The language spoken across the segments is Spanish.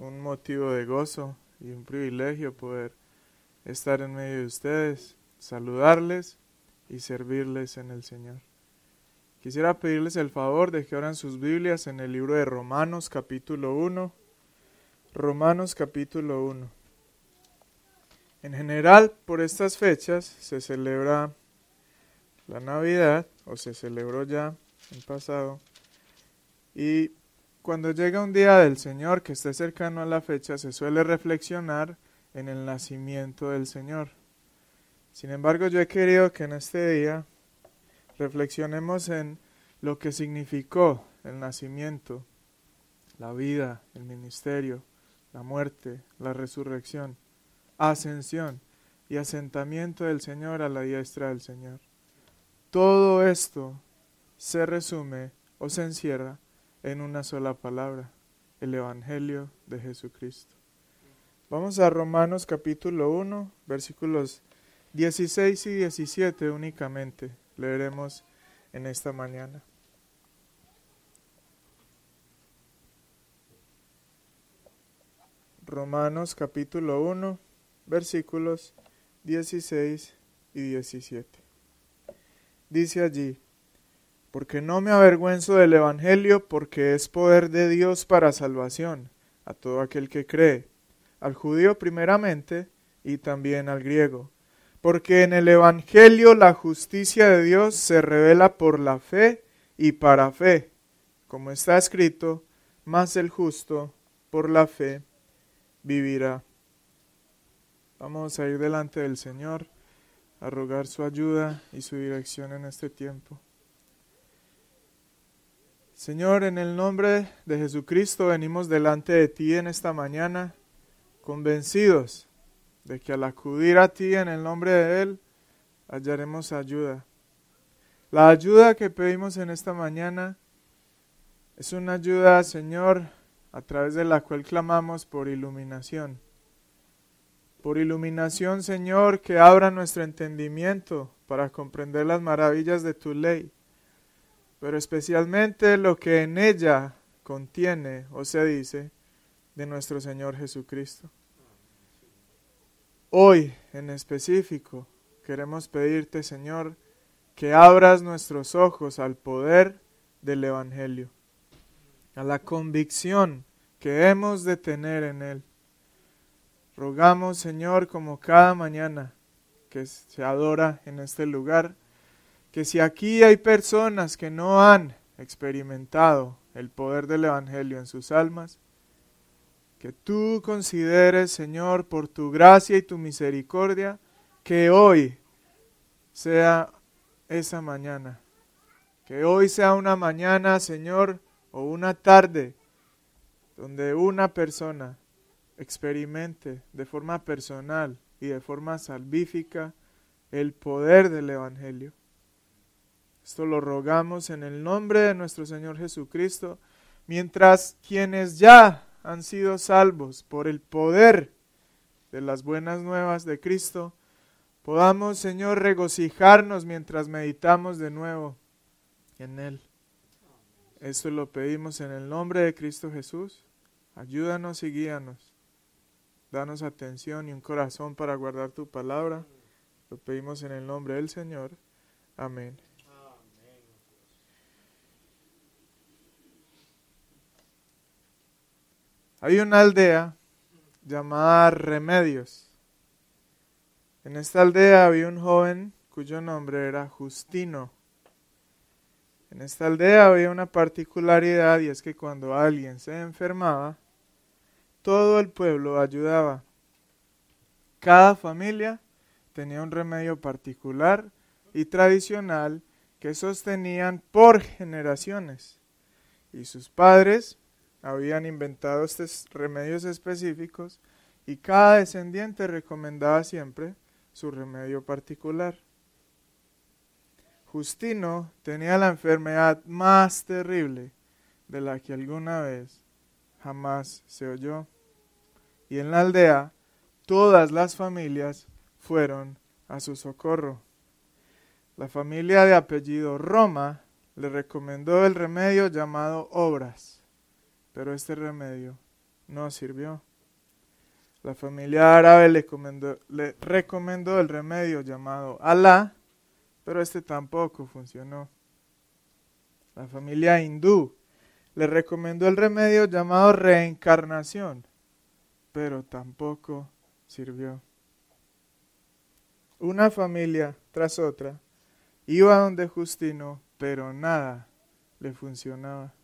un motivo de gozo y un privilegio poder estar en medio de ustedes, saludarles y servirles en el Señor. Quisiera pedirles el favor de que abran sus Biblias en el libro de Romanos capítulo 1. Romanos capítulo 1. En general, por estas fechas se celebra la Navidad, o se celebró ya en pasado, y cuando llega un día del Señor que esté cercano a la fecha, se suele reflexionar en el nacimiento del Señor. Sin embargo, yo he querido que en este día reflexionemos en lo que significó el nacimiento, la vida, el ministerio, la muerte, la resurrección, ascensión y asentamiento del Señor a la diestra del Señor. Todo esto se resume o se encierra en una sola palabra, el Evangelio de Jesucristo. Vamos a Romanos capítulo 1, versículos 16 y 17 únicamente. Leeremos en esta mañana. Romanos capítulo 1, versículos 16 y 17. Dice allí, porque no me avergüenzo del Evangelio, porque es poder de Dios para salvación a todo aquel que cree, al judío primeramente y también al griego. Porque en el Evangelio la justicia de Dios se revela por la fe y para fe, como está escrito, más el justo por la fe vivirá. Vamos a ir delante del Señor a rogar su ayuda y su dirección en este tiempo. Señor, en el nombre de Jesucristo venimos delante de ti en esta mañana, convencidos de que al acudir a ti en el nombre de Él, hallaremos ayuda. La ayuda que pedimos en esta mañana es una ayuda, Señor, a través de la cual clamamos por iluminación. Por iluminación, Señor, que abra nuestro entendimiento para comprender las maravillas de tu ley pero especialmente lo que en ella contiene o se dice de nuestro Señor Jesucristo. Hoy en específico queremos pedirte, Señor, que abras nuestros ojos al poder del Evangelio, a la convicción que hemos de tener en Él. Rogamos, Señor, como cada mañana que se adora en este lugar, que si aquí hay personas que no han experimentado el poder del Evangelio en sus almas, que tú consideres, Señor, por tu gracia y tu misericordia, que hoy sea esa mañana. Que hoy sea una mañana, Señor, o una tarde, donde una persona experimente de forma personal y de forma salvífica el poder del Evangelio. Esto lo rogamos en el nombre de nuestro Señor Jesucristo, mientras quienes ya han sido salvos por el poder de las buenas nuevas de Cristo, podamos, Señor, regocijarnos mientras meditamos de nuevo en Él. Esto lo pedimos en el nombre de Cristo Jesús. Ayúdanos y guíanos. Danos atención y un corazón para guardar tu palabra. Lo pedimos en el nombre del Señor. Amén. Hay una aldea llamada Remedios. En esta aldea había un joven cuyo nombre era Justino. En esta aldea había una particularidad y es que cuando alguien se enfermaba, todo el pueblo ayudaba. Cada familia tenía un remedio particular y tradicional que sostenían por generaciones. Y sus padres habían inventado estos remedios específicos y cada descendiente recomendaba siempre su remedio particular. Justino tenía la enfermedad más terrible de la que alguna vez jamás se oyó. Y en la aldea todas las familias fueron a su socorro. La familia de apellido Roma le recomendó el remedio llamado obras pero este remedio no sirvió. La familia árabe le, recomendó el remedio llamado Alá, pero este tampoco funcionó. La familia hindú le recomendó el remedio llamado reencarnación, pero tampoco sirvió. Una familia tras otra iba donde Justino, pero nada le funcionaba.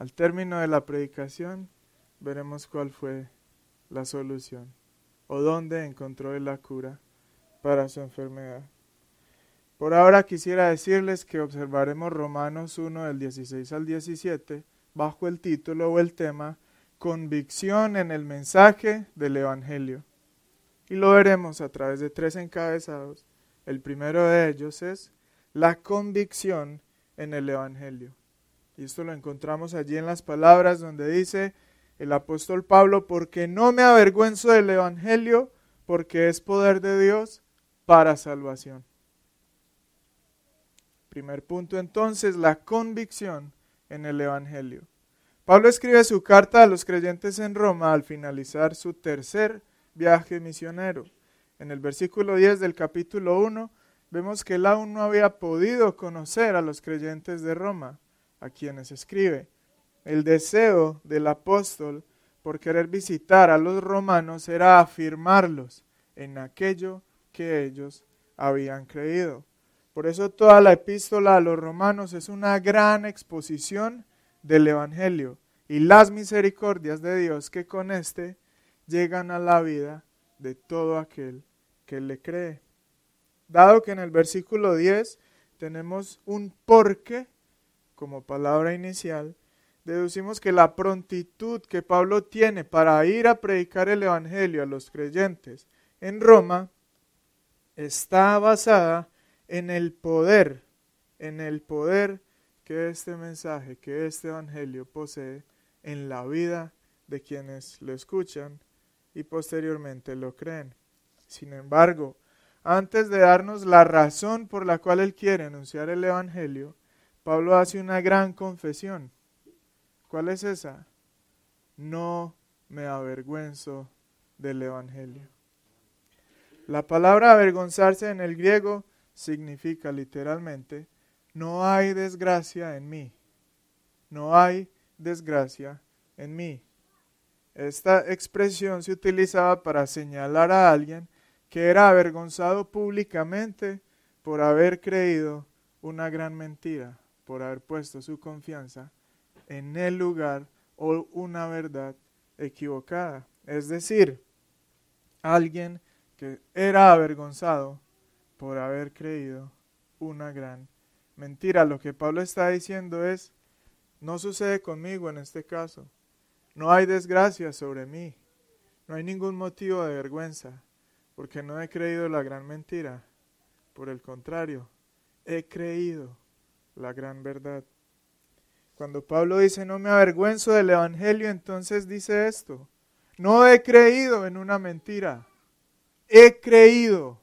Al término de la predicación, veremos cuál fue la solución o dónde encontró la cura para su enfermedad. Por ahora quisiera decirles que observaremos Romanos 1 del 16 al 17 bajo el título o el tema Convicción en el mensaje del Evangelio. Y lo veremos a través de tres encabezados. El primero de ellos es la convicción en el Evangelio. Y esto lo encontramos allí en las palabras donde dice, el apóstol Pablo, porque no me avergüenzo del Evangelio, porque es poder de Dios para salvación. Primer punto entonces, la convicción en el Evangelio. Pablo escribe su carta a los creyentes en Roma al finalizar su tercer viaje misionero. En el versículo 10 del capítulo 1 vemos que él aún no había podido conocer a los creyentes de Roma, a quienes escribe. El deseo del apóstol por querer visitar a los romanos era afirmarlos en aquello que ellos habían creído. Por eso toda la epístola a los romanos es una gran exposición del Evangelio y las misericordias de Dios que con éste llegan a la vida de todo aquel que le cree. Dado que en el versículo 10 tenemos un porque como palabra inicial, deducimos que la prontitud que Pablo tiene para ir a predicar el Evangelio a los creyentes en Roma está basada en el poder, en el poder que este mensaje, que este Evangelio posee en la vida de quienes lo escuchan y posteriormente lo creen. Sin embargo, antes de darnos la razón por la cual él quiere anunciar el Evangelio, Pablo hace una gran confesión. ¿Cuál es esa? No me avergüenzo del Evangelio. La palabra avergonzarse en el griego significa literalmente, no hay desgracia en mí. No hay desgracia en mí. Esta expresión se utilizaba para señalar a alguien que era avergonzado públicamente por haber creído una gran mentira por haber puesto su confianza en el lugar o una verdad equivocada. Es decir, alguien que era avergonzado por haber creído una gran mentira. Lo que Pablo está diciendo es, no sucede conmigo en este caso. No hay desgracia sobre mí. No hay ningún motivo de vergüenza, porque no he creído la gran mentira. Por el contrario, he creído la gran verdad. Cuando Pablo dice, no me avergüenzo del Evangelio, entonces dice esto, no he creído en una mentira, he creído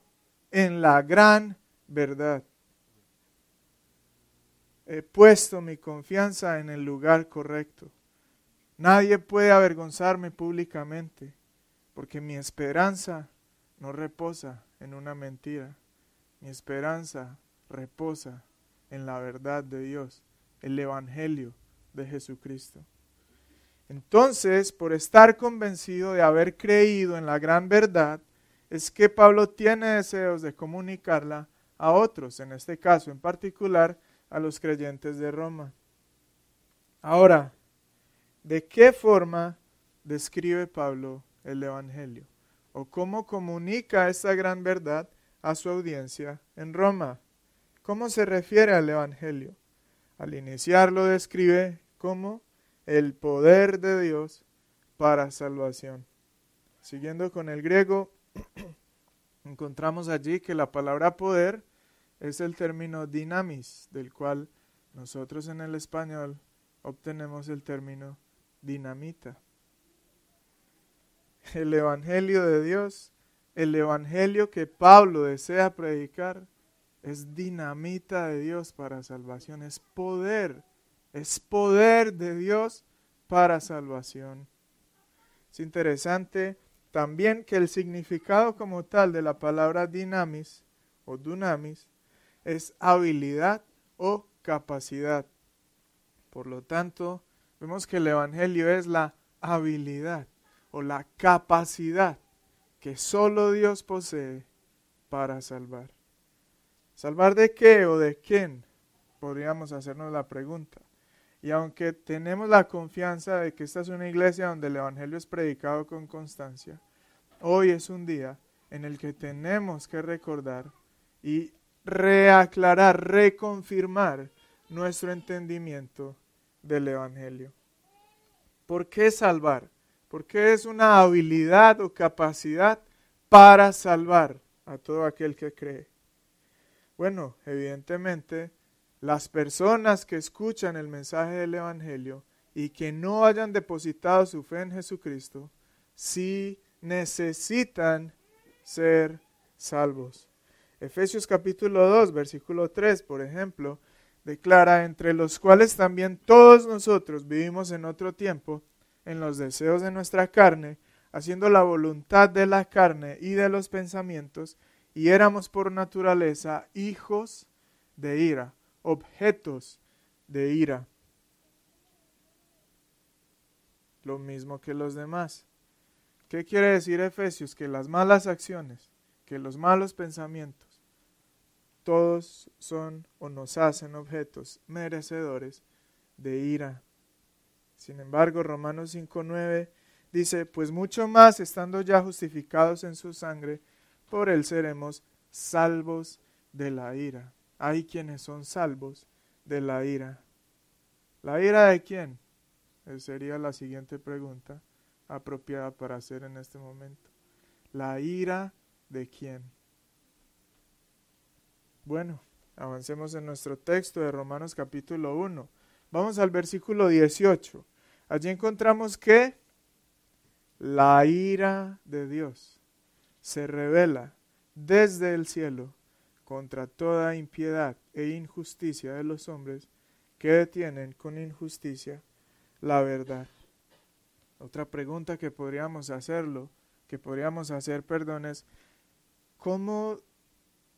en la gran verdad. He puesto mi confianza en el lugar correcto. Nadie puede avergonzarme públicamente, porque mi esperanza no reposa en una mentira. Mi esperanza reposa en la verdad de Dios, el Evangelio de Jesucristo. Entonces, por estar convencido de haber creído en la gran verdad, es que Pablo tiene deseos de comunicarla a otros, en este caso en particular a los creyentes de Roma. Ahora, ¿de qué forma describe Pablo el Evangelio? ¿O cómo comunica esta gran verdad a su audiencia en Roma? ¿Cómo se refiere al Evangelio? Al iniciar lo describe como el poder de Dios para salvación. Siguiendo con el griego, encontramos allí que la palabra poder es el término dinamis, del cual nosotros en el español obtenemos el término dinamita. El Evangelio de Dios, el Evangelio que Pablo desea predicar, es dinamita de Dios para salvación, es poder, es poder de Dios para salvación. Es interesante también que el significado como tal de la palabra dinamis o dunamis es habilidad o capacidad. Por lo tanto, vemos que el Evangelio es la habilidad o la capacidad que solo Dios posee para salvar. ¿Salvar de qué o de quién? Podríamos hacernos la pregunta. Y aunque tenemos la confianza de que esta es una iglesia donde el Evangelio es predicado con constancia, hoy es un día en el que tenemos que recordar y reaclarar, reconfirmar nuestro entendimiento del Evangelio. ¿Por qué salvar? Porque es una habilidad o capacidad para salvar a todo aquel que cree. Bueno, evidentemente, las personas que escuchan el mensaje del Evangelio y que no hayan depositado su fe en Jesucristo, sí necesitan ser salvos. Efesios capítulo 2, versículo 3, por ejemplo, declara, entre los cuales también todos nosotros vivimos en otro tiempo, en los deseos de nuestra carne, haciendo la voluntad de la carne y de los pensamientos, y éramos por naturaleza hijos de ira, objetos de ira. Lo mismo que los demás. ¿Qué quiere decir Efesios? Que las malas acciones, que los malos pensamientos, todos son o nos hacen objetos merecedores de ira. Sin embargo, Romanos 5.9 dice, pues mucho más estando ya justificados en su sangre, por él seremos salvos de la ira. Hay quienes son salvos de la ira. ¿La ira de quién? Esa sería la siguiente pregunta apropiada para hacer en este momento. ¿La ira de quién? Bueno, avancemos en nuestro texto de Romanos capítulo 1. Vamos al versículo 18. Allí encontramos que la ira de Dios se revela desde el cielo contra toda impiedad e injusticia de los hombres que detienen con injusticia la verdad. Otra pregunta que podríamos hacerlo, que podríamos hacer, perdón, es ¿cómo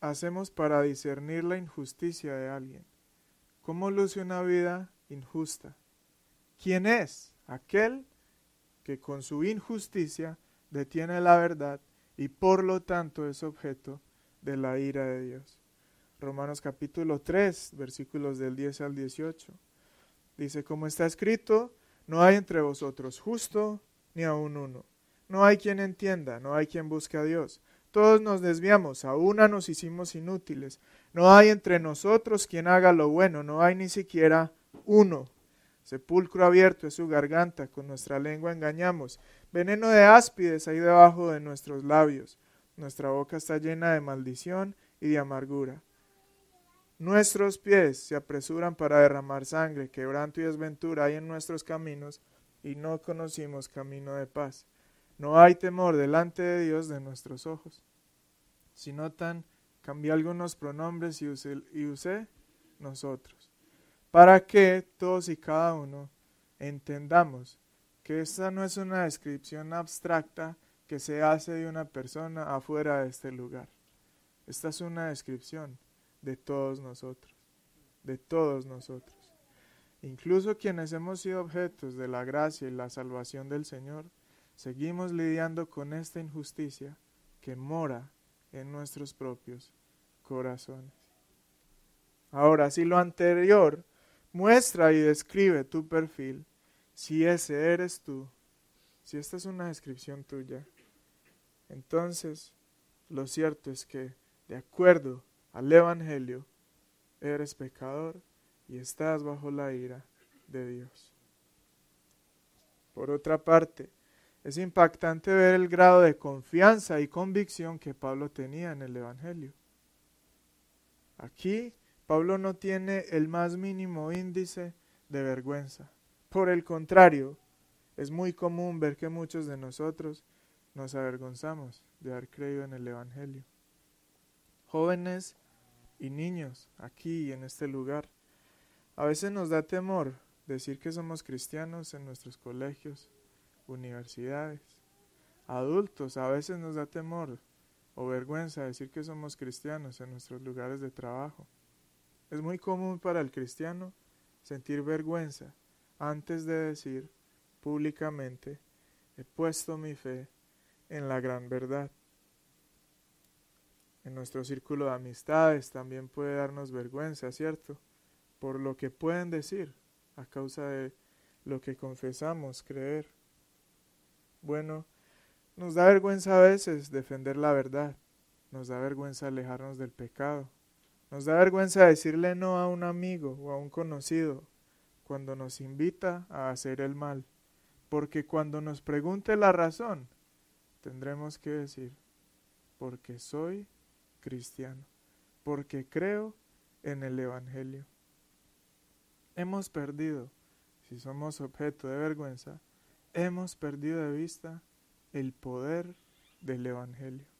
hacemos para discernir la injusticia de alguien? ¿Cómo luce una vida injusta? ¿Quién es aquel que con su injusticia detiene la verdad y por lo tanto es objeto de la ira de Dios. Romanos capítulo 3, versículos del 10 al 18. Dice, como está escrito, no hay entre vosotros justo ni aun uno. No hay quien entienda, no hay quien busque a Dios. Todos nos desviamos, a una nos hicimos inútiles. No hay entre nosotros quien haga lo bueno, no hay ni siquiera uno. Sepulcro abierto es su garganta, con nuestra lengua engañamos. Veneno de áspides ahí debajo de nuestros labios. Nuestra boca está llena de maldición y de amargura. Nuestros pies se apresuran para derramar sangre, quebranto y desventura hay en nuestros caminos, y no conocimos camino de paz. No hay temor delante de Dios de nuestros ojos. Si notan, cambié algunos pronombres y usé, y usé nosotros para que todos y cada uno entendamos que esta no es una descripción abstracta que se hace de una persona afuera de este lugar. Esta es una descripción de todos nosotros, de todos nosotros. Incluso quienes hemos sido objetos de la gracia y la salvación del Señor, seguimos lidiando con esta injusticia que mora en nuestros propios corazones. Ahora, si lo anterior Muestra y describe tu perfil, si ese eres tú, si esta es una descripción tuya. Entonces, lo cierto es que, de acuerdo al Evangelio, eres pecador y estás bajo la ira de Dios. Por otra parte, es impactante ver el grado de confianza y convicción que Pablo tenía en el Evangelio. Aquí Pablo no tiene el más mínimo índice de vergüenza. Por el contrario, es muy común ver que muchos de nosotros nos avergonzamos de haber creído en el Evangelio. Jóvenes y niños, aquí en este lugar, a veces nos da temor decir que somos cristianos en nuestros colegios, universidades. Adultos, a veces nos da temor o vergüenza decir que somos cristianos en nuestros lugares de trabajo. Es muy común para el cristiano sentir vergüenza antes de decir públicamente, he puesto mi fe en la gran verdad. En nuestro círculo de amistades también puede darnos vergüenza, ¿cierto? Por lo que pueden decir a causa de lo que confesamos creer. Bueno, nos da vergüenza a veces defender la verdad, nos da vergüenza alejarnos del pecado, nos da vergüenza decirle no a un amigo o a un conocido cuando nos invita a hacer el mal, porque cuando nos pregunte la razón, tendremos que decir, porque soy cristiano, porque creo en el Evangelio. Hemos perdido, si somos objeto de vergüenza, hemos perdido de vista el poder del Evangelio.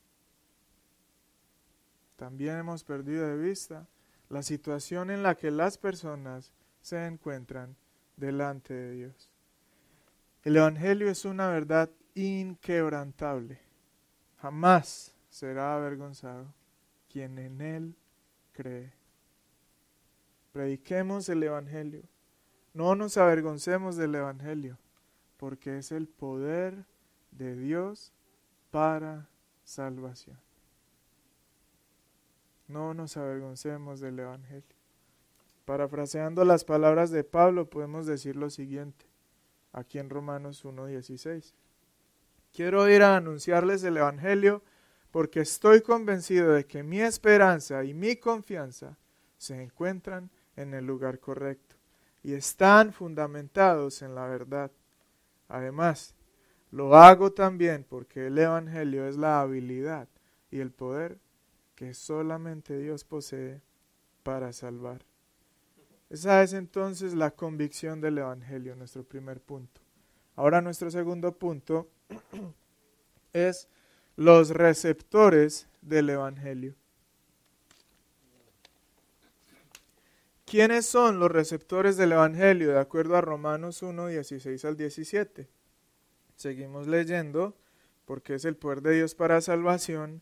También hemos perdido de vista la situación en la que las personas se encuentran delante de Dios. El Evangelio es una verdad inquebrantable. Jamás será avergonzado quien en Él cree. Prediquemos el Evangelio. No nos avergoncemos del Evangelio, porque es el poder de Dios para salvación. No nos avergoncemos del Evangelio. Parafraseando las palabras de Pablo, podemos decir lo siguiente, aquí en Romanos 1.16. Quiero ir a anunciarles el Evangelio porque estoy convencido de que mi esperanza y mi confianza se encuentran en el lugar correcto y están fundamentados en la verdad. Además, lo hago también porque el Evangelio es la habilidad y el poder que solamente Dios posee para salvar. Esa es entonces la convicción del Evangelio, nuestro primer punto. Ahora nuestro segundo punto es los receptores del Evangelio. ¿Quiénes son los receptores del Evangelio de acuerdo a Romanos 1, 16 al 17? Seguimos leyendo, porque es el poder de Dios para salvación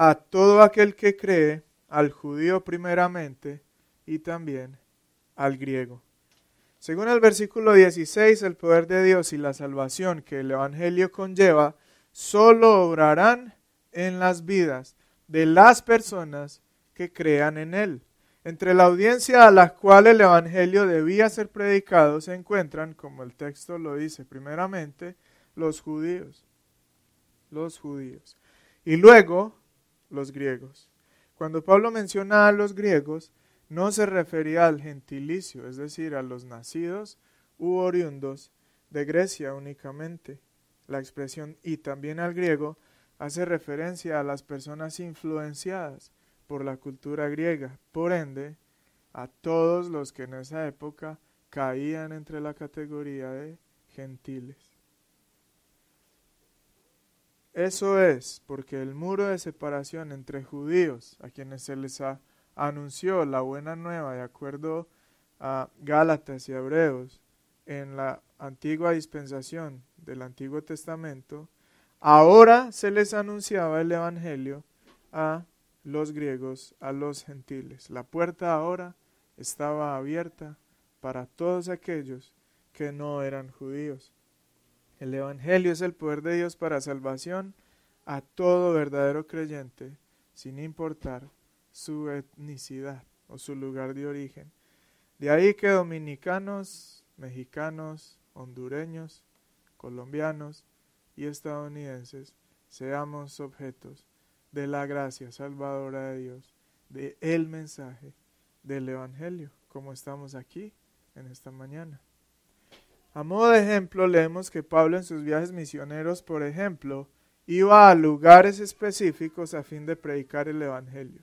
a todo aquel que cree, al judío primeramente y también al griego. Según el versículo 16, el poder de Dios y la salvación que el Evangelio conlleva solo obrarán en las vidas de las personas que crean en Él. Entre la audiencia a la cual el Evangelio debía ser predicado se encuentran, como el texto lo dice, primeramente los judíos, los judíos, y luego los griegos. Cuando Pablo menciona a los griegos, no se refería al gentilicio, es decir, a los nacidos u oriundos de Grecia únicamente. La expresión y también al griego hace referencia a las personas influenciadas por la cultura griega, por ende, a todos los que en esa época caían entre la categoría de gentiles. Eso es porque el muro de separación entre judíos, a quienes se les anunció la buena nueva de acuerdo a Gálatas y Hebreos en la antigua dispensación del Antiguo Testamento, ahora se les anunciaba el Evangelio a los griegos, a los gentiles. La puerta ahora estaba abierta para todos aquellos que no eran judíos. El Evangelio es el poder de Dios para salvación a todo verdadero creyente, sin importar su etnicidad o su lugar de origen. De ahí que dominicanos, mexicanos, hondureños, colombianos y estadounidenses seamos objetos de la gracia salvadora de Dios, de mensaje del Evangelio, como estamos aquí en esta mañana. A modo de ejemplo, leemos que Pablo en sus viajes misioneros, por ejemplo, iba a lugares específicos a fin de predicar el Evangelio.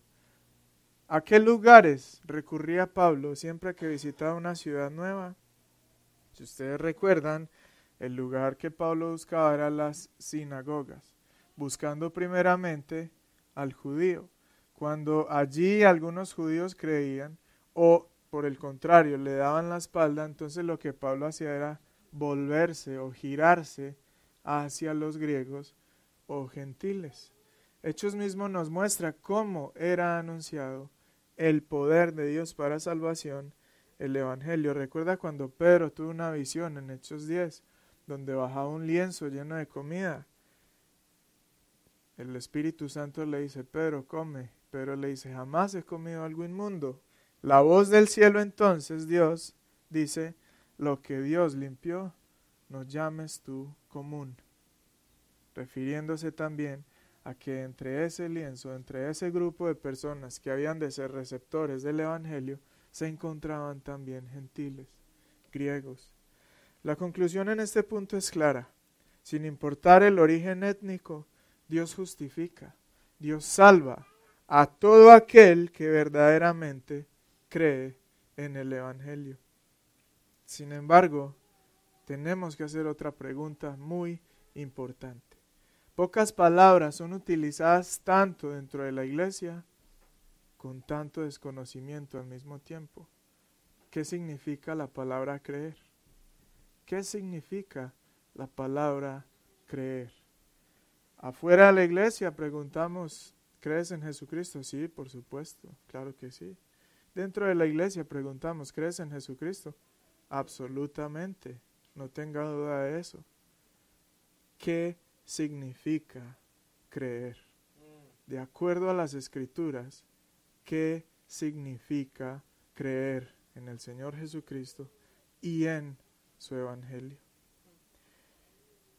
¿A qué lugares recurría Pablo siempre que visitaba una ciudad nueva? Si ustedes recuerdan, el lugar que Pablo buscaba era las sinagogas, buscando primeramente al judío. Cuando allí algunos judíos creían o por el contrario le daban la espalda, entonces lo que Pablo hacía era volverse o girarse hacia los griegos o gentiles. Hechos mismo nos muestra cómo era anunciado el poder de Dios para salvación, el Evangelio. Recuerda cuando Pedro tuvo una visión en Hechos 10, donde bajaba un lienzo lleno de comida. El Espíritu Santo le dice, Pedro, come. Pedro le dice, jamás he comido algo inmundo. La voz del cielo entonces, Dios, dice, lo que Dios limpió, no llames tú común. Refiriéndose también a que entre ese lienzo, entre ese grupo de personas que habían de ser receptores del Evangelio, se encontraban también gentiles, griegos. La conclusión en este punto es clara. Sin importar el origen étnico, Dios justifica, Dios salva a todo aquel que verdaderamente cree en el Evangelio. Sin embargo, tenemos que hacer otra pregunta muy importante. Pocas palabras son utilizadas tanto dentro de la iglesia con tanto desconocimiento al mismo tiempo. ¿Qué significa la palabra creer? ¿Qué significa la palabra creer? Afuera de la iglesia preguntamos, ¿crees en Jesucristo? Sí, por supuesto, claro que sí. Dentro de la iglesia preguntamos, ¿crees en Jesucristo? Absolutamente, no tenga duda de eso. ¿Qué significa creer? De acuerdo a las escrituras, ¿qué significa creer en el Señor Jesucristo y en su Evangelio?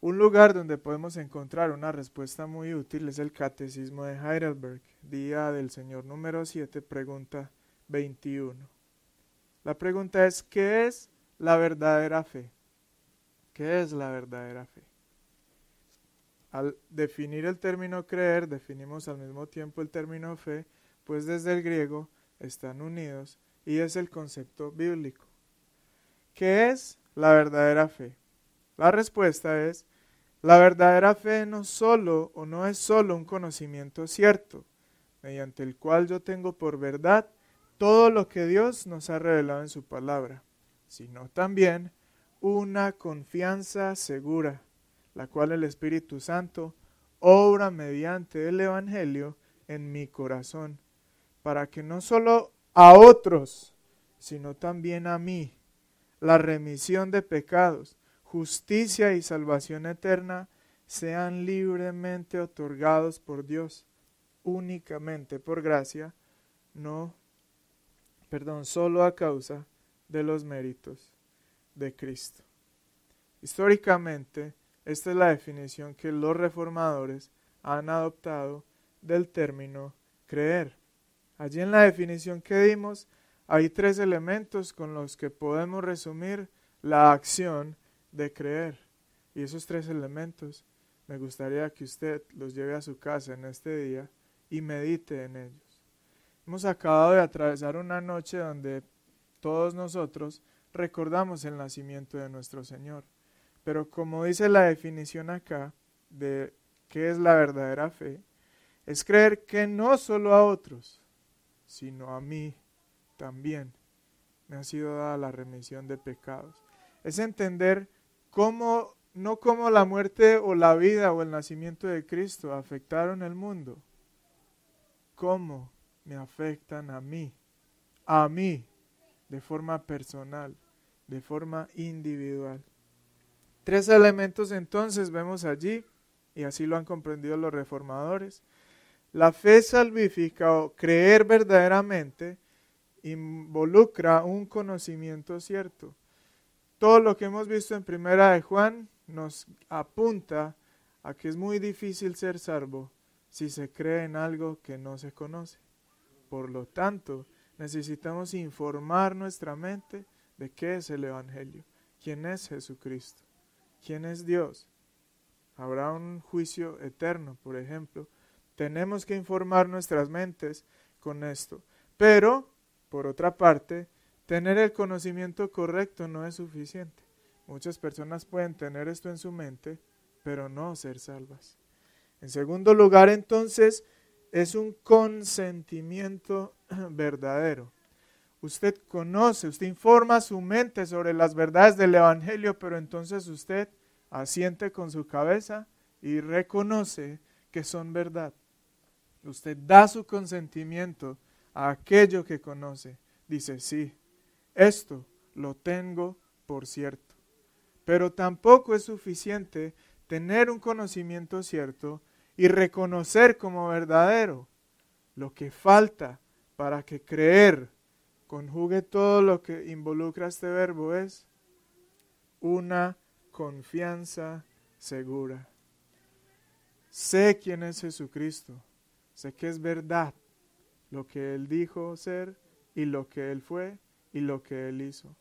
Un lugar donde podemos encontrar una respuesta muy útil es el Catecismo de Heidelberg, día del Señor número 7, pregunta 21. La pregunta es, ¿qué es la verdadera fe. ¿Qué es la verdadera fe? Al definir el término creer, definimos al mismo tiempo el término fe, pues desde el griego están unidos y es el concepto bíblico. ¿Qué es la verdadera fe? La respuesta es, la verdadera fe no solo o no es solo un conocimiento cierto, mediante el cual yo tengo por verdad todo lo que Dios nos ha revelado en su palabra sino también una confianza segura, la cual el Espíritu Santo obra mediante el Evangelio en mi corazón, para que no solo a otros, sino también a mí, la remisión de pecados, justicia y salvación eterna sean libremente otorgados por Dios, únicamente por gracia, no, perdón, solo a causa de los méritos de Cristo. Históricamente, esta es la definición que los reformadores han adoptado del término creer. Allí en la definición que dimos hay tres elementos con los que podemos resumir la acción de creer. Y esos tres elementos me gustaría que usted los lleve a su casa en este día y medite en ellos. Hemos acabado de atravesar una noche donde todos nosotros recordamos el nacimiento de nuestro Señor. Pero como dice la definición acá de qué es la verdadera fe, es creer que no solo a otros, sino a mí también me ha sido dada la remisión de pecados. Es entender cómo, no cómo la muerte o la vida o el nacimiento de Cristo afectaron el mundo, cómo me afectan a mí, a mí de forma personal, de forma individual. Tres elementos entonces vemos allí, y así lo han comprendido los reformadores. La fe salvífica o creer verdaderamente involucra un conocimiento cierto. Todo lo que hemos visto en Primera de Juan nos apunta a que es muy difícil ser salvo si se cree en algo que no se conoce. Por lo tanto, necesitamos informar nuestra mente de qué es el Evangelio, quién es Jesucristo, quién es Dios. Habrá un juicio eterno, por ejemplo. Tenemos que informar nuestras mentes con esto. Pero, por otra parte, tener el conocimiento correcto no es suficiente. Muchas personas pueden tener esto en su mente, pero no ser salvas. En segundo lugar, entonces, es un consentimiento verdadero. Usted conoce, usted informa su mente sobre las verdades del Evangelio, pero entonces usted asiente con su cabeza y reconoce que son verdad. Usted da su consentimiento a aquello que conoce. Dice, sí, esto lo tengo por cierto. Pero tampoco es suficiente tener un conocimiento cierto y reconocer como verdadero. Lo que falta para que creer conjugue todo lo que involucra este verbo es una confianza segura. Sé quién es Jesucristo, sé que es verdad lo que Él dijo ser y lo que Él fue y lo que Él hizo.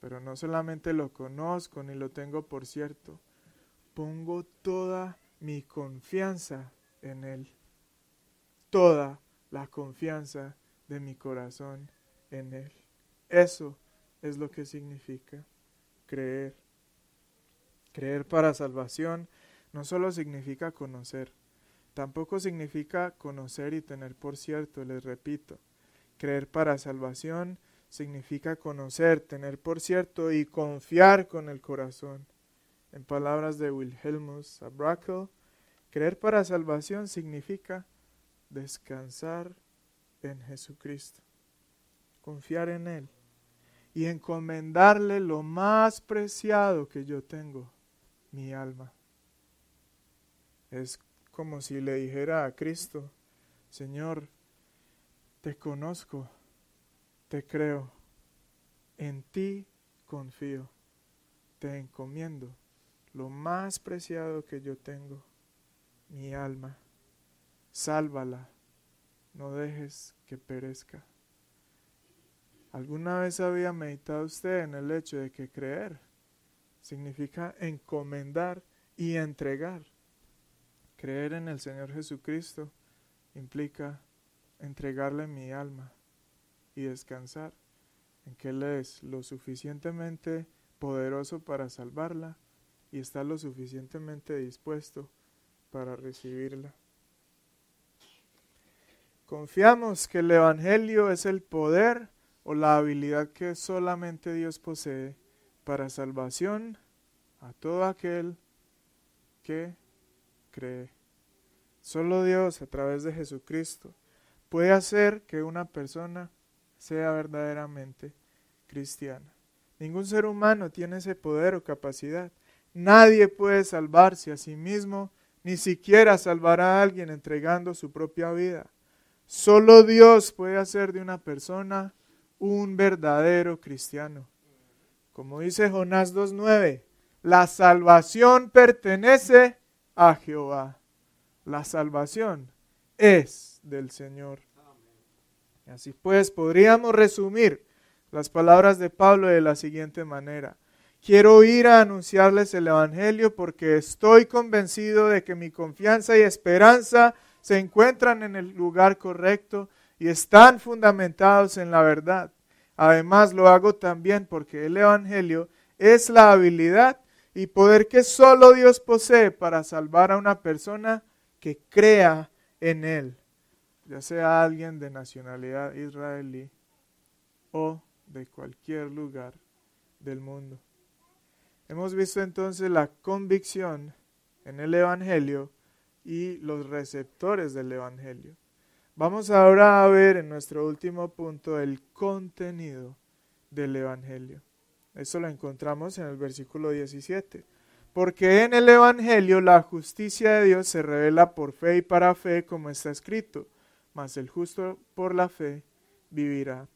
Pero no solamente lo conozco ni lo tengo por cierto, pongo toda mi confianza en Él. Toda la confianza de mi corazón en Él. Eso es lo que significa creer. Creer para salvación no solo significa conocer, tampoco significa conocer y tener por cierto, les repito. Creer para salvación significa conocer, tener por cierto y confiar con el corazón. En palabras de Wilhelmus Abrakel, creer para salvación significa descansar en Jesucristo, confiar en Él y encomendarle lo más preciado que yo tengo, mi alma. Es como si le dijera a Cristo, Señor, te conozco, te creo, en ti confío, te encomiendo lo más preciado que yo tengo, mi alma. Sálvala, no dejes que perezca. ¿Alguna vez había meditado usted en el hecho de que creer significa encomendar y entregar? Creer en el Señor Jesucristo implica entregarle mi alma y descansar en que Él es lo suficientemente poderoso para salvarla y está lo suficientemente dispuesto para recibirla. Confiamos que el Evangelio es el poder o la habilidad que solamente Dios posee para salvación a todo aquel que cree. Solo Dios, a través de Jesucristo, puede hacer que una persona sea verdaderamente cristiana. Ningún ser humano tiene ese poder o capacidad. Nadie puede salvarse a sí mismo, ni siquiera salvar a alguien entregando su propia vida. Solo Dios puede hacer de una persona un verdadero cristiano. Como dice Jonás 2.9, la salvación pertenece a Jehová. La salvación es del Señor. Así pues, podríamos resumir las palabras de Pablo de la siguiente manera. Quiero ir a anunciarles el Evangelio porque estoy convencido de que mi confianza y esperanza se encuentran en el lugar correcto y están fundamentados en la verdad. Además lo hago también porque el Evangelio es la habilidad y poder que solo Dios posee para salvar a una persona que crea en Él, ya sea alguien de nacionalidad israelí o de cualquier lugar del mundo. Hemos visto entonces la convicción en el Evangelio y los receptores del Evangelio. Vamos ahora a ver en nuestro último punto el contenido del Evangelio. Eso lo encontramos en el versículo 17. Porque en el Evangelio la justicia de Dios se revela por fe y para fe, como está escrito, mas el justo por la fe vivirá.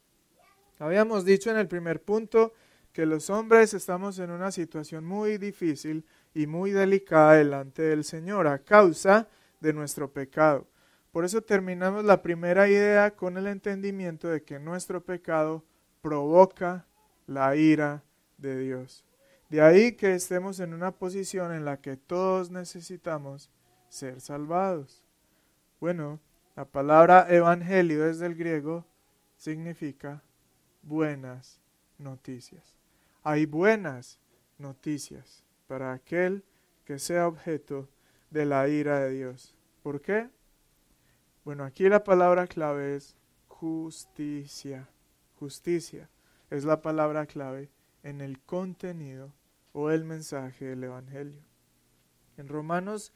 Habíamos dicho en el primer punto que los hombres estamos en una situación muy difícil y muy delicada delante del Señor a causa de nuestro pecado. Por eso terminamos la primera idea con el entendimiento de que nuestro pecado provoca la ira de Dios. De ahí que estemos en una posición en la que todos necesitamos ser salvados. Bueno, la palabra evangelio desde el griego significa buenas noticias hay buenas noticias para aquel que sea objeto de la ira de Dios. ¿Por qué? Bueno, aquí la palabra clave es justicia. Justicia es la palabra clave en el contenido o el mensaje del Evangelio. En Romanos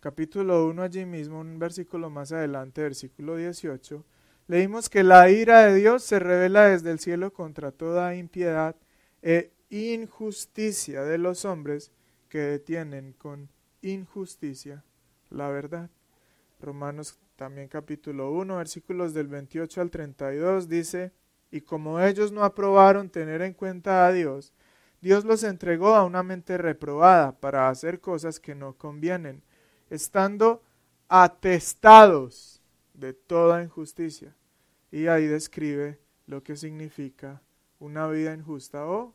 capítulo 1 allí mismo, un versículo más adelante, versículo 18, leímos que la ira de Dios se revela desde el cielo contra toda impiedad e injusticia de los hombres que detienen con injusticia la verdad. Romanos también capítulo 1, versículos del 28 al 32 dice, y como ellos no aprobaron tener en cuenta a Dios, Dios los entregó a una mente reprobada para hacer cosas que no convienen, estando atestados de toda injusticia. Y ahí describe lo que significa una vida injusta o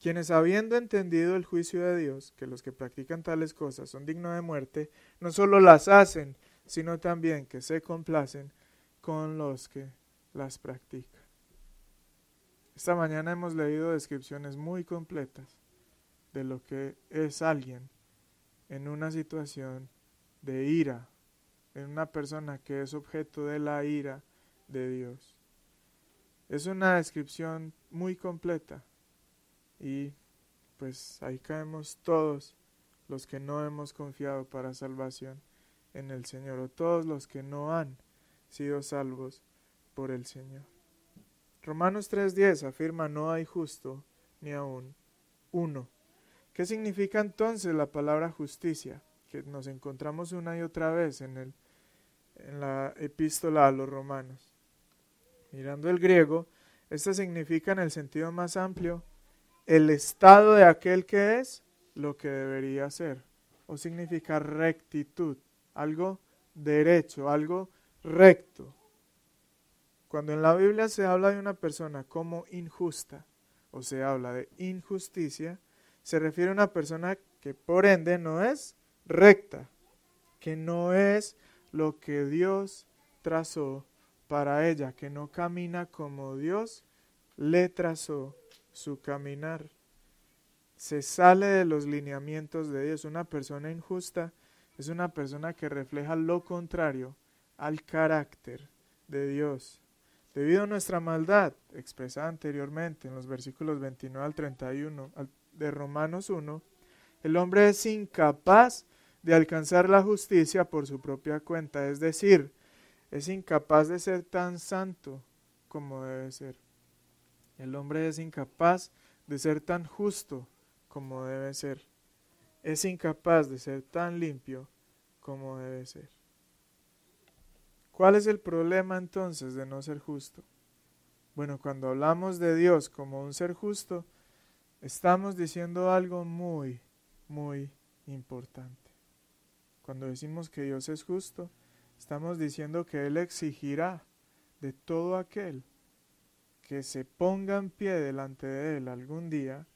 quienes habiendo entendido el juicio de Dios, que los que practican tales cosas son dignos de muerte, no solo las hacen, sino también que se complacen con los que las practican. Esta mañana hemos leído descripciones muy completas de lo que es alguien en una situación de ira, en una persona que es objeto de la ira de Dios. Es una descripción muy completa y pues ahí caemos todos los que no hemos confiado para salvación en el Señor o todos los que no han sido salvos por el Señor. Romanos 3:10 afirma no hay justo ni aún uno. ¿Qué significa entonces la palabra justicia? Que nos encontramos una y otra vez en, el, en la epístola a los romanos. Mirando el griego, esto significa en el sentido más amplio el estado de aquel que es lo que debería ser. O significa rectitud, algo derecho, algo recto. Cuando en la Biblia se habla de una persona como injusta, o se habla de injusticia, se refiere a una persona que por ende no es recta, que no es lo que Dios trazó para ella, que no camina como Dios le trazó su caminar. Se sale de los lineamientos de Dios. Una persona injusta es una persona que refleja lo contrario al carácter de Dios. Debido a nuestra maldad, expresada anteriormente en los versículos 29 al 31, de Romanos 1, el hombre es incapaz de alcanzar la justicia por su propia cuenta, es decir, es incapaz de ser tan santo como debe ser. El hombre es incapaz de ser tan justo como debe ser. Es incapaz de ser tan limpio como debe ser. ¿Cuál es el problema entonces de no ser justo? Bueno, cuando hablamos de Dios como un ser justo, estamos diciendo algo muy, muy importante. Cuando decimos que Dios es justo, estamos diciendo que Él exigirá de todo aquel que se ponga en pie delante de Él algún día,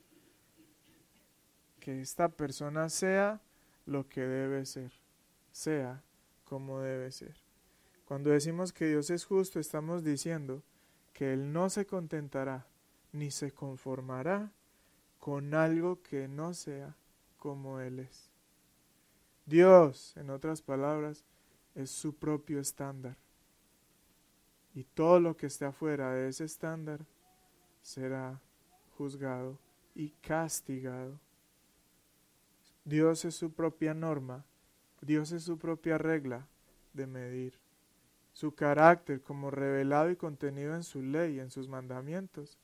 que esta persona sea lo que debe ser, sea como debe ser. Cuando decimos que Dios es justo, estamos diciendo que Él no se contentará ni se conformará con algo que no sea como Él es. Dios, en otras palabras, es su propio estándar. Y todo lo que esté afuera de ese estándar será juzgado y castigado. Dios es su propia norma, Dios es su propia regla de medir. Su carácter como revelado y contenido en su ley, en sus mandamientos,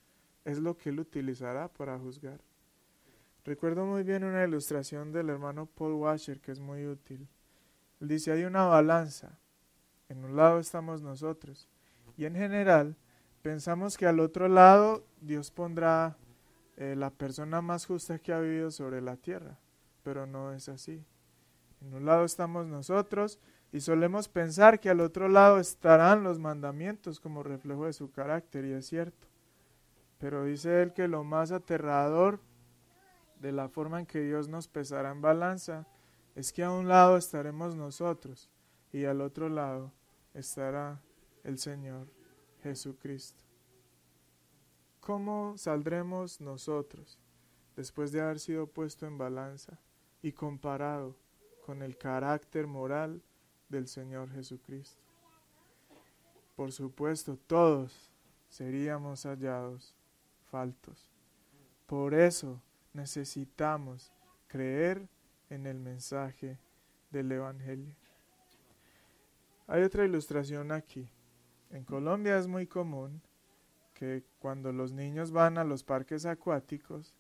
es lo que él utilizará para juzgar. Recuerdo muy bien una ilustración del hermano Paul Washer que es muy útil. Él dice, hay una balanza. En un lado estamos nosotros. Y en general pensamos que al otro lado Dios pondrá eh, la persona más justa que ha vivido sobre la tierra. Pero no es así. En un lado estamos nosotros y solemos pensar que al otro lado estarán los mandamientos como reflejo de su carácter y es cierto. Pero dice él que lo más aterrador de la forma en que Dios nos pesará en balanza, es que a un lado estaremos nosotros, y al otro lado estará el Señor Jesucristo. ¿Cómo saldremos nosotros después de haber sido puesto en balanza y comparado con el carácter moral del Señor Jesucristo? Por supuesto, todos seríamos hallados faltos. Por eso necesitamos creer en el mensaje del Evangelio. Hay otra ilustración aquí. En Colombia es muy común que cuando los niños van a los parques acuáticos,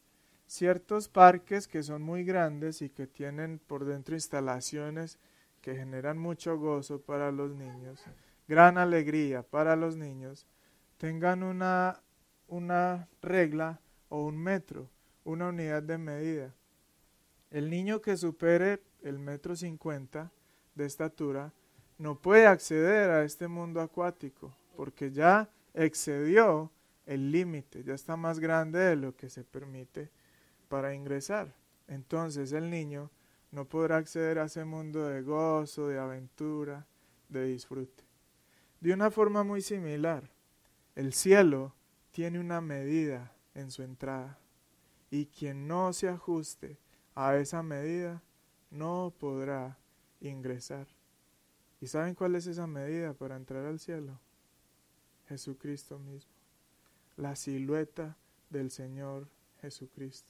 ciertos parques que son muy grandes y que tienen por dentro instalaciones que generan mucho gozo para los niños, gran alegría para los niños, tengan una, una regla o un metro, una unidad de medida. El niño que supere el metro cincuenta de estatura no puede acceder a este mundo acuático porque ya excedió el límite, ya está más grande de lo que se permite para ingresar. Entonces el niño no podrá acceder a ese mundo de gozo, de aventura, de disfrute. De una forma muy similar, el cielo tiene una medida en su entrada y quien no se ajuste a esa medida no podrá ingresar. ¿Y saben cuál es esa medida para entrar al cielo? Jesucristo mismo, la silueta del Señor Jesucristo,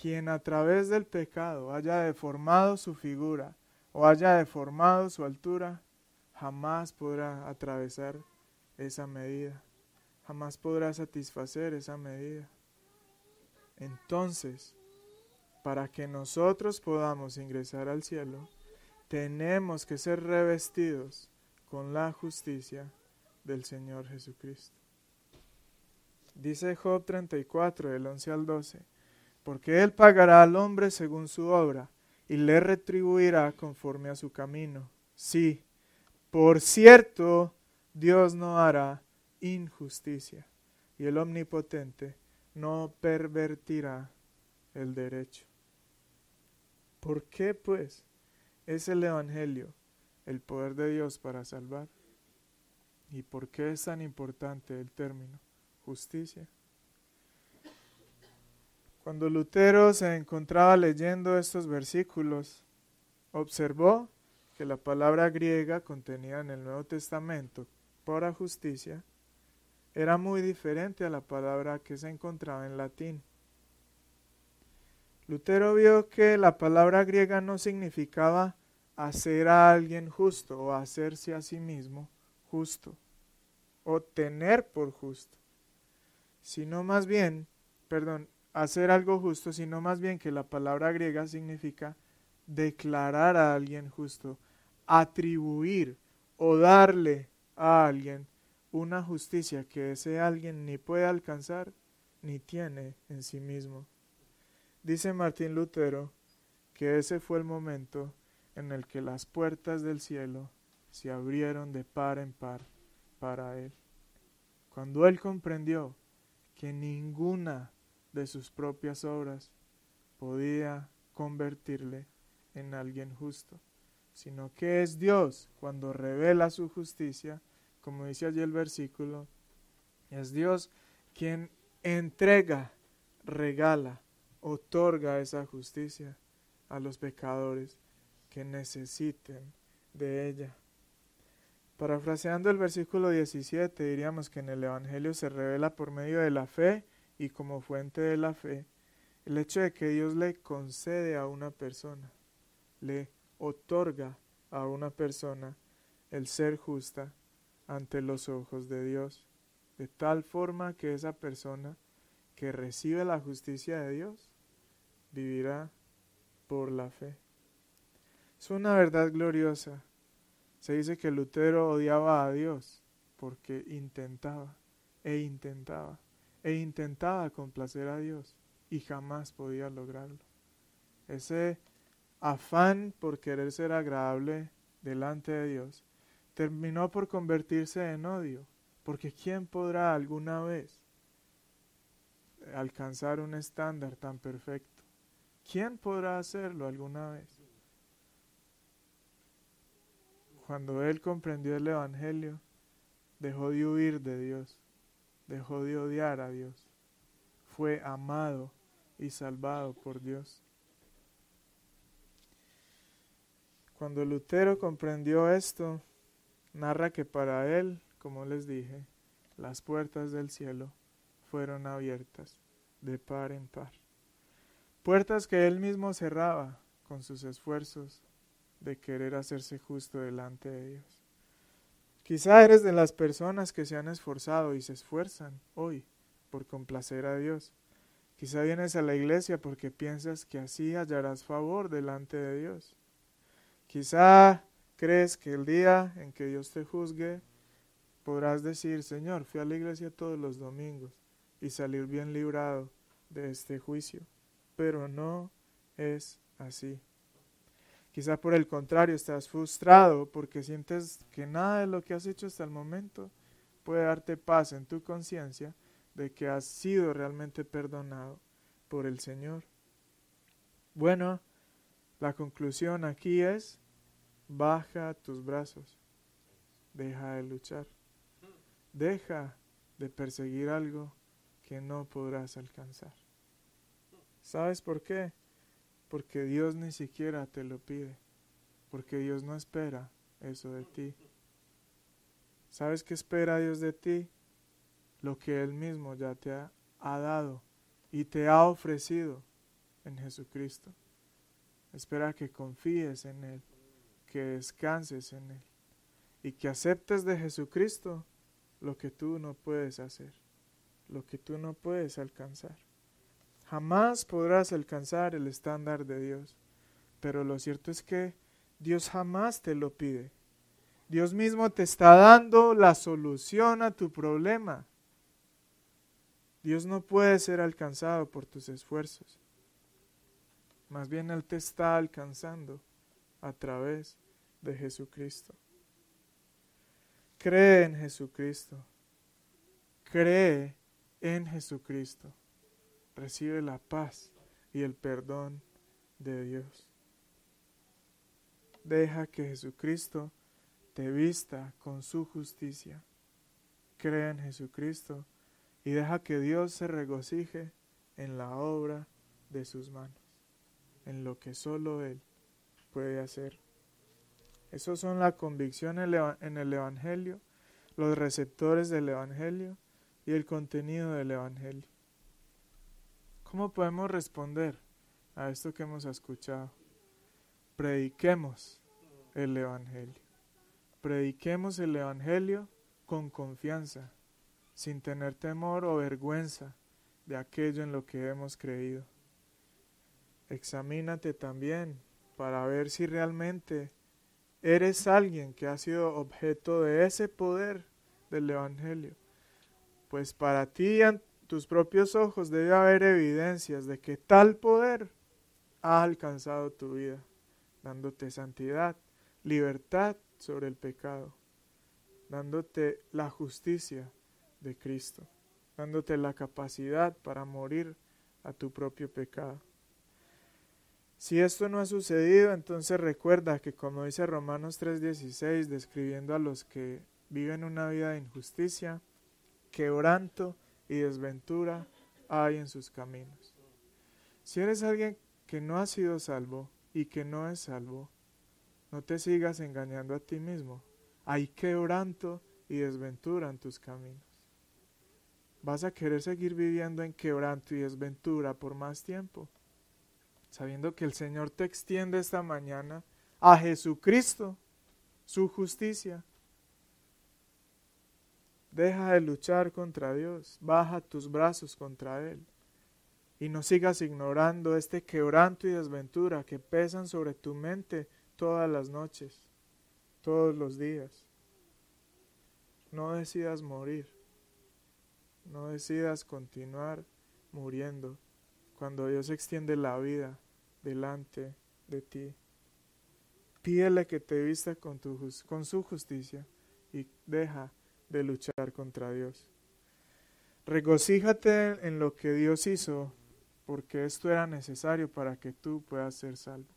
quien a través del pecado haya deformado su figura o haya deformado su altura, jamás podrá atravesar esa medida, jamás podrá satisfacer esa medida. Entonces, para que nosotros podamos ingresar al cielo, tenemos que ser revestidos con la justicia del Señor Jesucristo. Dice Job 34, del 11 al 12, porque Él pagará al hombre según su obra y le retribuirá conforme a su camino. Sí, por cierto, Dios no hará injusticia y el omnipotente no pervertirá el derecho. ¿Por qué, pues, es el Evangelio el poder de Dios para salvar? ¿Y por qué es tan importante el término justicia? Cuando Lutero se encontraba leyendo estos versículos, observó que la palabra griega contenida en el Nuevo Testamento para justicia era muy diferente a la palabra que se encontraba en latín. Lutero vio que la palabra griega no significaba hacer a alguien justo o hacerse a sí mismo justo o tener por justo, sino más bien, perdón, hacer algo justo, sino más bien que la palabra griega significa declarar a alguien justo, atribuir o darle a alguien una justicia que ese alguien ni puede alcanzar ni tiene en sí mismo. Dice Martín Lutero que ese fue el momento en el que las puertas del cielo se abrieron de par en par para él. Cuando él comprendió que ninguna de sus propias obras podía convertirle en alguien justo, sino que es Dios cuando revela su justicia, como dice allí el versículo, es Dios quien entrega, regala otorga esa justicia a los pecadores que necesiten de ella. Parafraseando el versículo 17, diríamos que en el Evangelio se revela por medio de la fe y como fuente de la fe el hecho de que Dios le concede a una persona, le otorga a una persona el ser justa ante los ojos de Dios, de tal forma que esa persona que recibe la justicia de Dios vivirá por la fe. Es una verdad gloriosa. Se dice que Lutero odiaba a Dios porque intentaba e intentaba e intentaba complacer a Dios y jamás podía lograrlo. Ese afán por querer ser agradable delante de Dios terminó por convertirse en odio, porque ¿quién podrá alguna vez alcanzar un estándar tan perfecto? ¿Quién podrá hacerlo alguna vez? cuando él comprendió el Evangelio, dejó de huir de Dios, dejó de odiar a Dios, fue amado y salvado por Dios. Cuando Lutero comprendió esto, narra que para él, como les dije, las puertas del cielo fueron abiertas de par en par. Puertas que él mismo cerraba con sus esfuerzos de querer hacerse justo delante de Dios. Quizá eres de las personas que se han esforzado y se esfuerzan hoy por complacer a Dios. Quizá vienes a la iglesia porque piensas que así hallarás favor delante de Dios. Quizá crees que el día en que Dios te juzgue podrás decir, Señor, fui a la iglesia todos los domingos y salir bien librado de este juicio. Pero no es así. Quizá por el contrario estás frustrado porque sientes que nada de lo que has hecho hasta el momento puede darte paz en tu conciencia de que has sido realmente perdonado por el Señor. Bueno, la conclusión aquí es Baja tus brazos. Deja de luchar. Deja de perseguir algo que no podrás alcanzar. ¿Sabes por qué? Porque Dios ni siquiera te lo pide. Porque Dios no espera eso de ti. ¿Sabes qué espera Dios de ti? Lo que Él mismo ya te ha, ha dado y te ha ofrecido en Jesucristo. Espera que confíes en Él que descanses en Él y que aceptes de Jesucristo lo que tú no puedes hacer, lo que tú no puedes alcanzar. Jamás podrás alcanzar el estándar de Dios, pero lo cierto es que Dios jamás te lo pide. Dios mismo te está dando la solución a tu problema. Dios no puede ser alcanzado por tus esfuerzos. Más bien Él te está alcanzando a través de Jesucristo. Cree en Jesucristo. Cree en Jesucristo. Recibe la paz y el perdón de Dios. Deja que Jesucristo te vista con su justicia. Cree en Jesucristo y deja que Dios se regocije en la obra de sus manos, en lo que solo Él puede hacer. Esos son la convicción en el Evangelio, los receptores del Evangelio y el contenido del Evangelio. ¿Cómo podemos responder a esto que hemos escuchado? Prediquemos el Evangelio. Prediquemos el Evangelio con confianza, sin tener temor o vergüenza de aquello en lo que hemos creído. Examínate también para ver si realmente eres alguien que ha sido objeto de ese poder del Evangelio. Pues para ti en tus propios ojos debe haber evidencias de que tal poder ha alcanzado tu vida, dándote santidad, libertad sobre el pecado, dándote la justicia de Cristo, dándote la capacidad para morir a tu propio pecado. Si esto no ha sucedido, entonces recuerda que como dice Romanos 3:16, describiendo a los que viven una vida de injusticia, quebranto y desventura hay en sus caminos. Si eres alguien que no ha sido salvo y que no es salvo, no te sigas engañando a ti mismo. Hay quebranto y desventura en tus caminos. ¿Vas a querer seguir viviendo en quebranto y desventura por más tiempo? sabiendo que el Señor te extiende esta mañana a Jesucristo, su justicia. Deja de luchar contra Dios, baja tus brazos contra Él y no sigas ignorando este quebranto y desventura que pesan sobre tu mente todas las noches, todos los días. No decidas morir, no decidas continuar muriendo cuando Dios extiende la vida delante de ti. Pídele que te vista con, su justicia y deja de luchar contra Dios. Regocíjate en lo que Dios hizo, porque esto era necesario para que tú puedas ser salvo.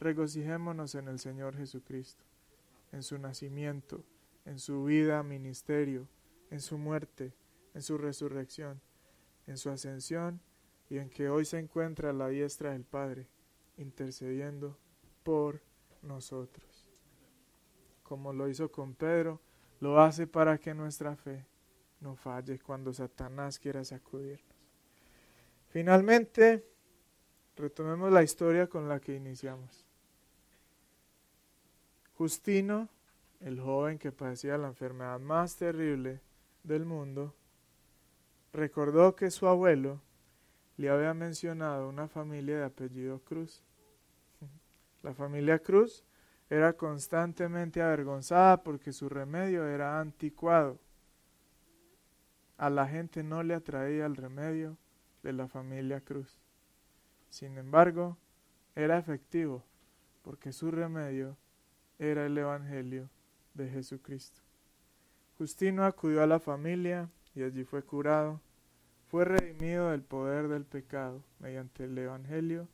Regocijémonos en el Señor Jesucristo. en su nacimiento, en su vida, ministerio, en su muerte, en su resurrección, en su ascensión y en que hoy se encuentra a la diestra del Padre, intercediendo por nosotros. Como lo hizo con Pedro, lo hace para que nuestra fe no falle cuando Satanás quiera sacudirnos. Finalmente, retomemos la historia con la que iniciamos. Justino, el joven que padecía la enfermedad más terrible del mundo, recordó que su abuelo le había mencionado una familia de apellido Cruz. La familia Cruz era constantemente avergonzada porque su remedio era anticuado. A la gente no le atraía el remedio de la familia Cruz. Sin embargo, era efectivo porque su remedio era el Evangelio de Jesucristo. Justino acudió a la familia y allí fue curado. Fue redimido del poder del pecado mediante el Evangelio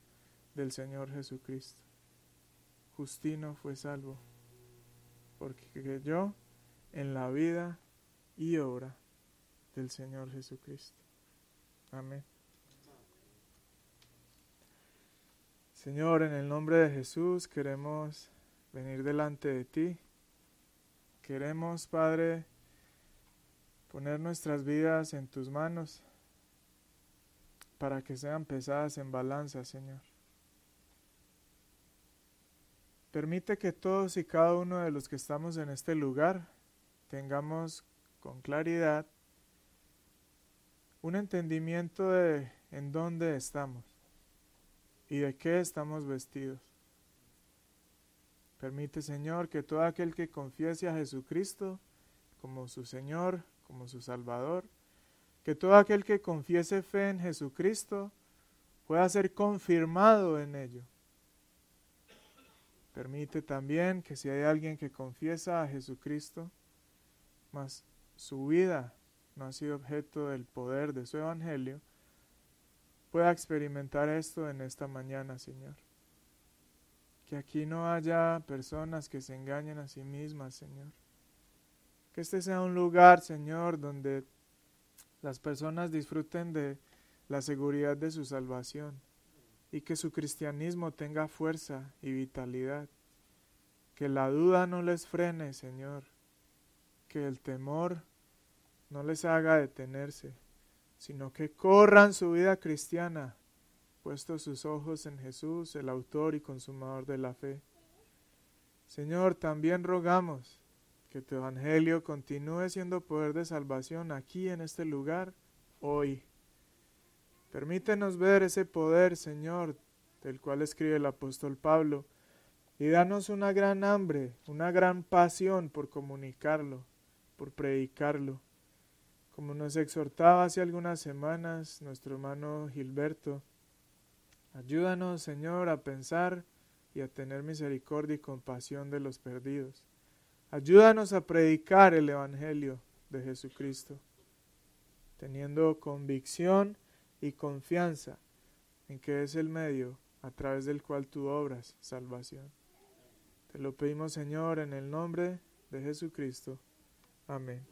del Señor Jesucristo. Justino fue salvo porque creyó en la vida y obra del Señor Jesucristo. Amén. Señor, en el nombre de Jesús queremos venir delante de ti. Queremos, Padre, poner nuestras vidas en tus manos para que sean pesadas en balanza, Señor. Permite que todos y cada uno de los que estamos en este lugar tengamos con claridad un entendimiento de en dónde estamos y de qué estamos vestidos. Permite, Señor, que todo aquel que confiese a Jesucristo como su Señor, como su Salvador, que todo aquel que confiese fe en Jesucristo pueda ser confirmado en ello. Permite también que si hay alguien que confiesa a Jesucristo, mas su vida no ha sido objeto del poder de su Evangelio, pueda experimentar esto en esta mañana, Señor. Que aquí no haya personas que se engañen a sí mismas, Señor. Que este sea un lugar, Señor, donde las personas disfruten de la seguridad de su salvación y que su cristianismo tenga fuerza y vitalidad. Que la duda no les frene, Señor. Que el temor no les haga detenerse sino que corran su vida cristiana, puestos sus ojos en Jesús, el autor y consumador de la fe. Señor, también rogamos que tu Evangelio continúe siendo poder de salvación aquí en este lugar hoy. Permítenos ver ese poder, Señor, del cual escribe el apóstol Pablo, y danos una gran hambre, una gran pasión por comunicarlo, por predicarlo. Como nos exhortaba hace algunas semanas nuestro hermano Gilberto, ayúdanos, Señor, a pensar y a tener misericordia y compasión de los perdidos. Ayúdanos a predicar el Evangelio de Jesucristo, teniendo convicción y confianza en que es el medio a través del cual tú obras salvación. Te lo pedimos, Señor, en el nombre de Jesucristo. Amén.